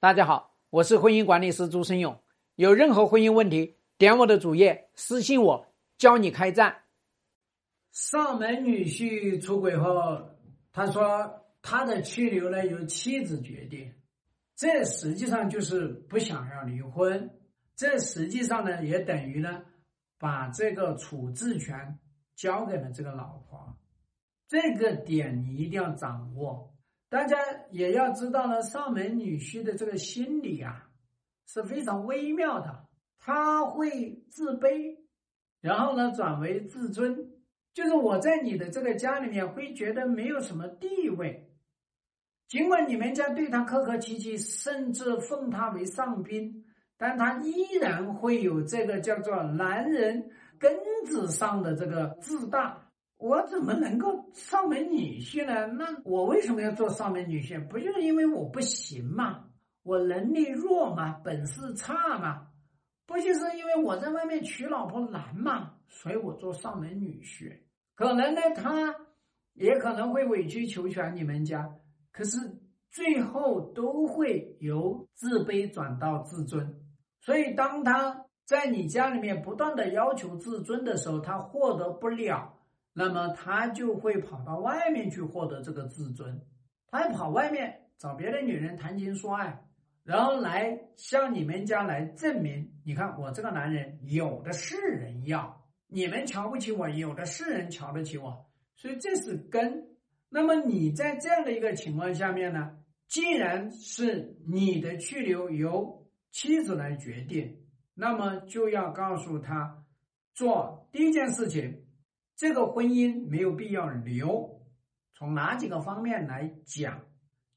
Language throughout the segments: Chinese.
大家好，我是婚姻管理师朱生勇。有任何婚姻问题，点我的主页私信我，教你开战。上门女婿出轨后，他说他的去留呢由妻子决定，这实际上就是不想要离婚。这实际上呢也等于呢把这个处置权交给了这个老婆。这个点你一定要掌握。大家也要知道呢，上门女婿的这个心理啊是非常微妙的，他会自卑，然后呢转为自尊，就是我在你的这个家里面会觉得没有什么地位，尽管你们家对他客客气气，甚至奉他为上宾，但他依然会有这个叫做男人根子上的这个自大。我怎么能够上门女婿呢？那我为什么要做上门女婿？不就是因为我不行吗？我能力弱吗？本事差吗？不就是因为我在外面娶老婆难吗？所以我做上门女婿。可能呢，他也可能会委曲求全你们家，可是最后都会由自卑转到自尊。所以当他在你家里面不断的要求自尊的时候，他获得不了。那么他就会跑到外面去获得这个自尊，他跑外面找别的女人谈情说爱，然后来向你们家来证明，你看我这个男人有的是人要，你们瞧不起我，有的是人瞧得起我，所以这是根。那么你在这样的一个情况下面呢，既然是你的去留由妻子来决定，那么就要告诉他做第一件事情。这个婚姻没有必要留，从哪几个方面来讲，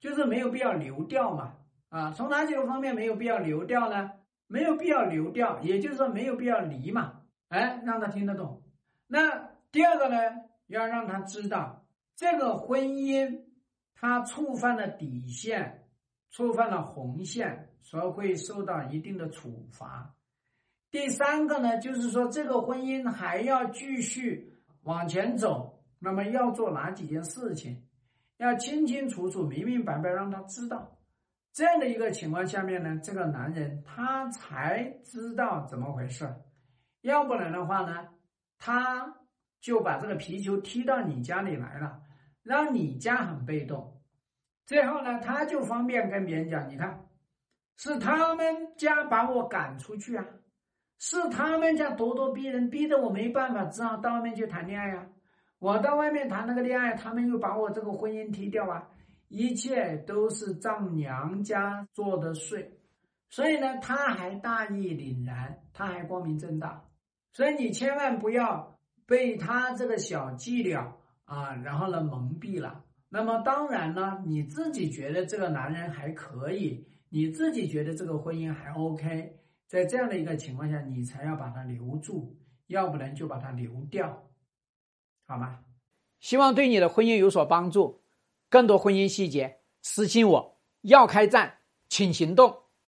就是没有必要留掉嘛？啊，从哪几个方面没有必要留掉呢？没有必要留掉，也就是说没有必要离嘛？哎，让他听得懂。那第二个呢，要让他知道这个婚姻他触犯了底线，触犯了红线，所以会受到一定的处罚。第三个呢，就是说这个婚姻还要继续。往前走，那么要做哪几件事情？要清清楚楚、明明白白让他知道。这样的一个情况下面呢，这个男人他才知道怎么回事。要不然的话呢，他就把这个皮球踢到你家里来了，让你家很被动。最后呢，他就方便跟别人讲：“你看，是他们家把我赶出去啊。”是他们家咄咄逼人，逼得我没办法，只好到外面去谈恋爱呀。我到外面谈那个恋爱，他们又把我这个婚姻踢掉啊。一切都是丈娘家做的祟，所以呢，他还大义凛然，他还光明正大。所以你千万不要被他这个小伎俩啊，然后呢蒙蔽了。那么当然呢，你自己觉得这个男人还可以，你自己觉得这个婚姻还 OK。在这样的一个情况下，你才要把它留住，要不然就把它留掉，好吗？希望对你的婚姻有所帮助。更多婚姻细节，私信我。要开战，请行动。